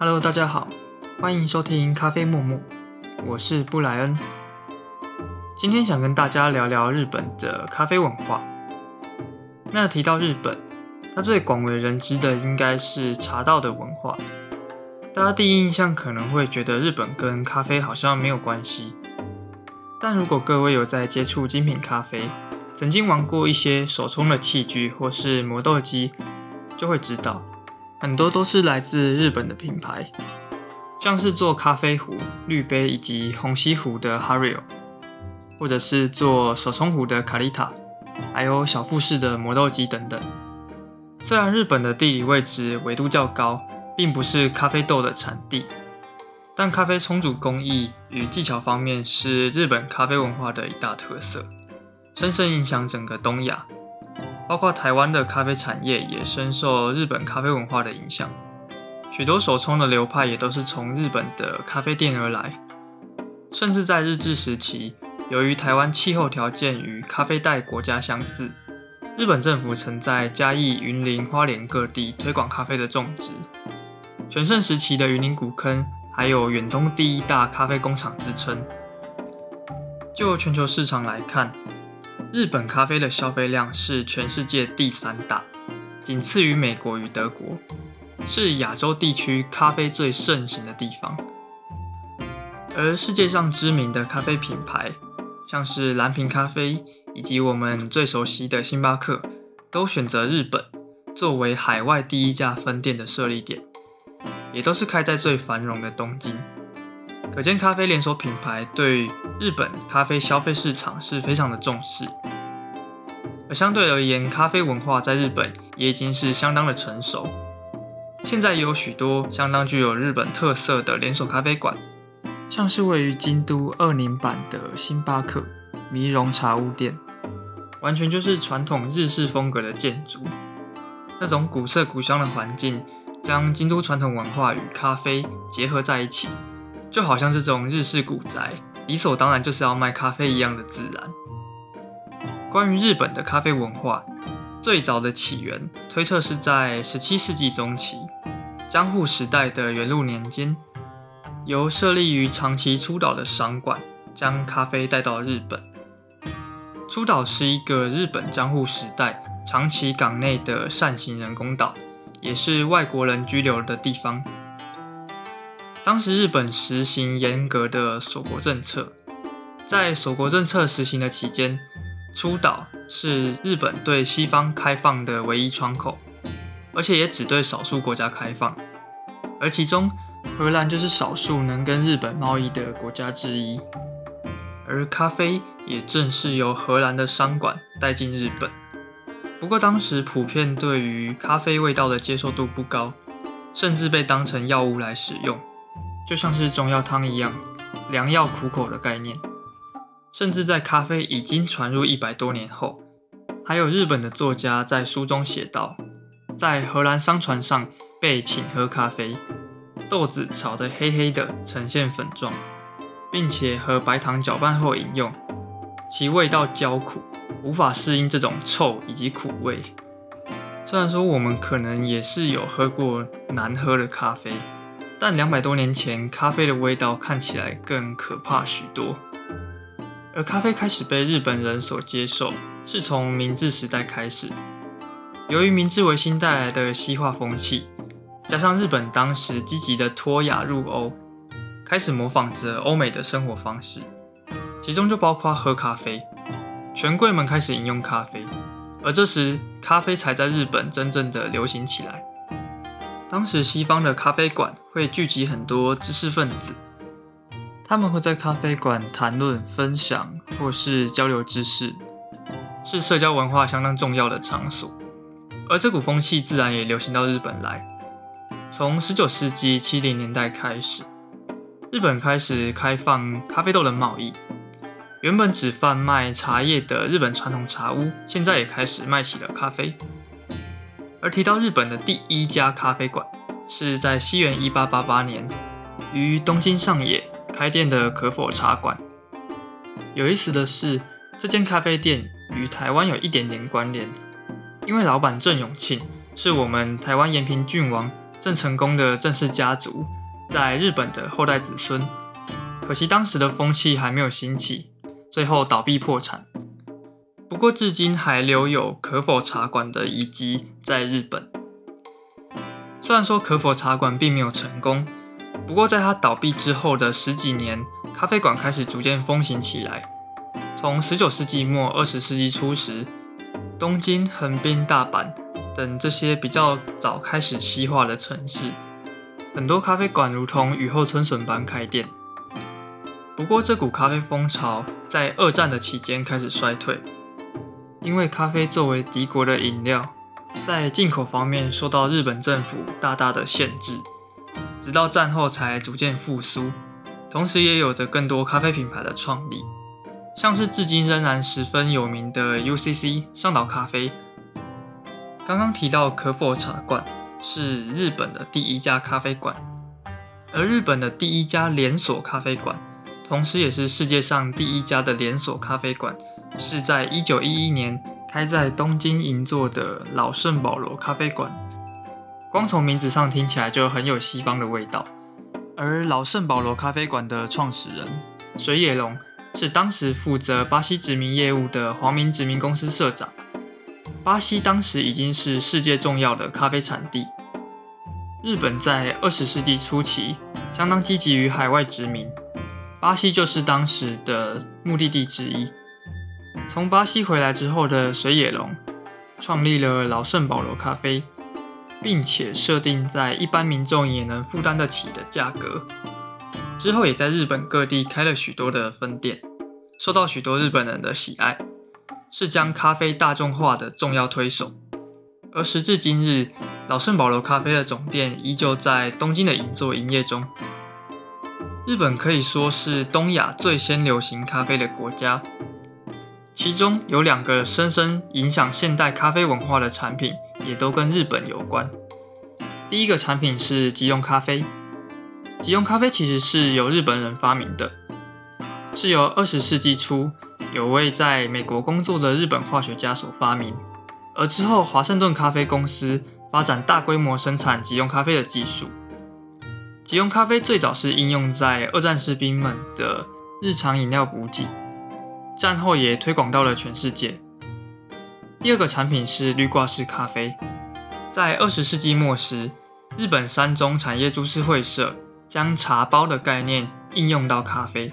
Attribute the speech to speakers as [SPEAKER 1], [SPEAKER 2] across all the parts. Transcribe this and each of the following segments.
[SPEAKER 1] Hello，大家好，欢迎收听咖啡默默，我是布莱恩。今天想跟大家聊聊日本的咖啡文化。那提到日本，它最广为人知的应该是茶道的文化。大家第一印象可能会觉得日本跟咖啡好像没有关系，但如果各位有在接触精品咖啡，曾经玩过一些手冲的器具或是磨豆机，就会知道。很多都是来自日本的品牌，像是做咖啡壶、滤杯以及虹吸壶的 Hario，或者是做手冲壶的卡丽塔，还有小富士的磨豆机等等。虽然日本的地理位置纬度较高，并不是咖啡豆的产地，但咖啡冲煮工艺与技巧方面是日本咖啡文化的一大特色，深深影响整个东亚。包括台湾的咖啡产业也深受日本咖啡文化的影响，许多手冲的流派也都是从日本的咖啡店而来。甚至在日治时期，由于台湾气候条件与咖啡带国家相似，日本政府曾在嘉义、云林、花莲各地推广咖啡的种植。全盛时期的云林古坑还有远东第一大咖啡工厂之称。就全球市场来看，日本咖啡的消费量是全世界第三大，仅次于美国与德国，是亚洲地区咖啡最盛行的地方。而世界上知名的咖啡品牌，像是蓝瓶咖啡以及我们最熟悉的星巴克，都选择日本作为海外第一家分店的设立点，也都是开在最繁荣的东京。可见咖啡连锁品牌对日本咖啡消费市场是非常的重视，而相对而言，咖啡文化在日本也已经是相当的成熟。现在也有许多相当具有日本特色的连锁咖啡馆，像是位于京都二宁版的星巴克迷荣茶屋店，完全就是传统日式风格的建筑，那种古色古香的环境，将京都传统文化与咖啡结合在一起。就好像这种日式古宅，理所当然就是要卖咖啡一样的自然。关于日本的咖啡文化，最早的起源推测是在十七世纪中期，江户时代的元禄年间，由设立于长崎出岛的商馆将咖啡带到日本。出岛是一个日本江户时代长崎港内的扇形人工岛，也是外国人居留的地方。当时日本实行严格的锁国政策，在锁国政策实行的期间，出岛是日本对西方开放的唯一窗口，而且也只对少数国家开放，而其中荷兰就是少数能跟日本贸易的国家之一，而咖啡也正是由荷兰的商馆带进日本。不过当时普遍对于咖啡味道的接受度不高，甚至被当成药物来使用。就像是中药汤一样，良药苦口的概念。甚至在咖啡已经传入一百多年后，还有日本的作家在书中写道，在荷兰商船上被请喝咖啡，豆子炒得黑黑的，呈现粉状，并且和白糖搅拌后饮用，其味道焦苦，无法适应这种臭以及苦味。虽然说我们可能也是有喝过难喝的咖啡。但两百多年前，咖啡的味道看起来更可怕许多。而咖啡开始被日本人所接受，是从明治时代开始。由于明治维新带来的西化风气，加上日本当时积极的脱亚入欧，开始模仿着欧美的生活方式，其中就包括喝咖啡。权贵们开始饮用咖啡，而这时咖啡才在日本真正的流行起来。当时西方的咖啡馆会聚集很多知识分子，他们会在咖啡馆谈论、分享或是交流知识，是社交文化相当重要的场所。而这股风气自然也流行到日本来。从十九世纪七零年代开始，日本开始开放咖啡豆的贸易。原本只贩卖茶叶的日本传统茶屋，现在也开始卖起了咖啡。而提到日本的第一家咖啡馆，是在西元一八八八年于东京上野开店的可否茶馆。有意思的是，这间咖啡店与台湾有一点点关联，因为老板郑永庆是我们台湾延平郡王郑成功的郑氏家族在日本的后代子孙。可惜当时的风气还没有兴起，最后倒闭破产。不过至今还留有可否茶馆的遗迹在日本。虽然说可否茶馆并没有成功，不过在它倒闭之后的十几年，咖啡馆开始逐渐风行起来。从十九世纪末二十世纪初时，东京、横滨、大阪等这些比较早开始西化的城市，很多咖啡馆如同雨后春笋般开店。不过这股咖啡风潮在二战的期间开始衰退。因为咖啡作为敌国的饮料，在进口方面受到日本政府大大的限制，直到战后才逐渐复苏。同时，也有着更多咖啡品牌的创立，像是至今仍然十分有名的 UCC 上岛咖啡。刚刚提到可否茶馆是日本的第一家咖啡馆，而日本的第一家连锁咖啡馆，同时也是世界上第一家的连锁咖啡馆。是在一九一一年开在东京银座的老圣保罗咖啡馆，光从名字上听起来就很有西方的味道。而老圣保罗咖啡馆的创始人水野龙是当时负责巴西殖民业务的皇民殖民公司社长。巴西当时已经是世界重要的咖啡产地，日本在二十世纪初期相当积极于海外殖民，巴西就是当时的目的地之一。从巴西回来之后的水野龙，创立了老圣保罗咖啡，并且设定在一般民众也能负担得起的价格。之后也在日本各地开了许多的分店，受到许多日本人的喜爱，是将咖啡大众化的重要推手。而时至今日，老圣保罗咖啡的总店依旧在东京的银座营业中。日本可以说是东亚最先流行咖啡的国家。其中有两个深深影响现代咖啡文化的产品，也都跟日本有关。第一个产品是即溶咖啡。即溶咖啡其实是由日本人发明的，是由二十世纪初有位在美国工作的日本化学家所发明。而之后华盛顿咖啡公司发展大规模生产即溶咖啡的技术。即溶咖啡最早是应用在二战士兵们的日常饮料补给。战后也推广到了全世界。第二个产品是滤挂式咖啡，在二十世纪末时，日本山中产业株式会社将茶包的概念应用到咖啡，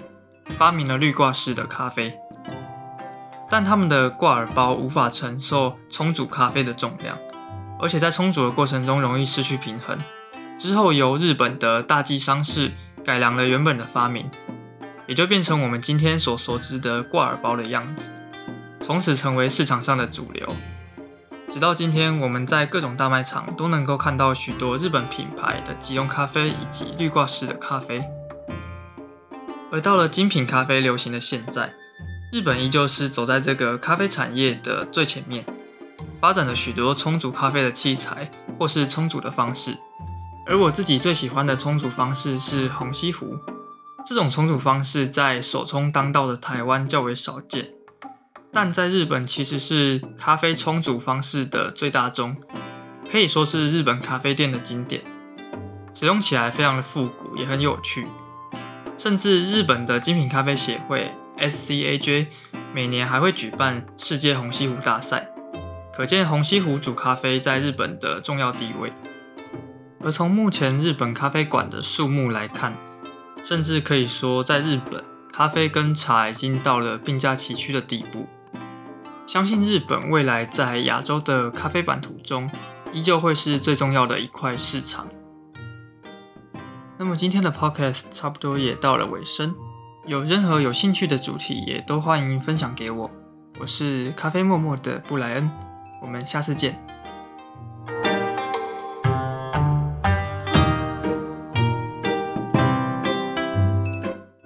[SPEAKER 1] 发明了滤挂式的咖啡。但他们的挂耳包无法承受冲煮咖啡的重量，而且在冲煮的过程中容易失去平衡。之后由日本的大纪商事改良了原本的发明。也就变成我们今天所熟知的挂耳包的样子，从此成为市场上的主流。直到今天，我们在各种大卖场都能够看到许多日本品牌的即溶咖啡以及滤挂式的咖啡。而到了精品咖啡流行的现在，日本依旧是走在这个咖啡产业的最前面，发展了许多冲煮咖啡的器材或是冲煮的方式。而我自己最喜欢的冲煮方式是虹吸壶。这种冲煮方式在手冲当道的台湾较为少见，但在日本其实是咖啡冲煮方式的最大宗，可以说是日本咖啡店的经典，使用起来非常的复古，也很有趣。甚至日本的精品咖啡协会 SCAJ 每年还会举办世界虹吸壶大赛，可见虹吸壶煮咖啡在日本的重要地位。而从目前日本咖啡馆的数目来看，甚至可以说，在日本，咖啡跟茶已经到了并驾齐驱的地步。相信日本未来在亚洲的咖啡版图中，依旧会是最重要的一块市场。那么今天的 podcast 差不多也到了尾声，有任何有兴趣的主题，也都欢迎分享给我。我是咖啡默默的布莱恩，我们下次见。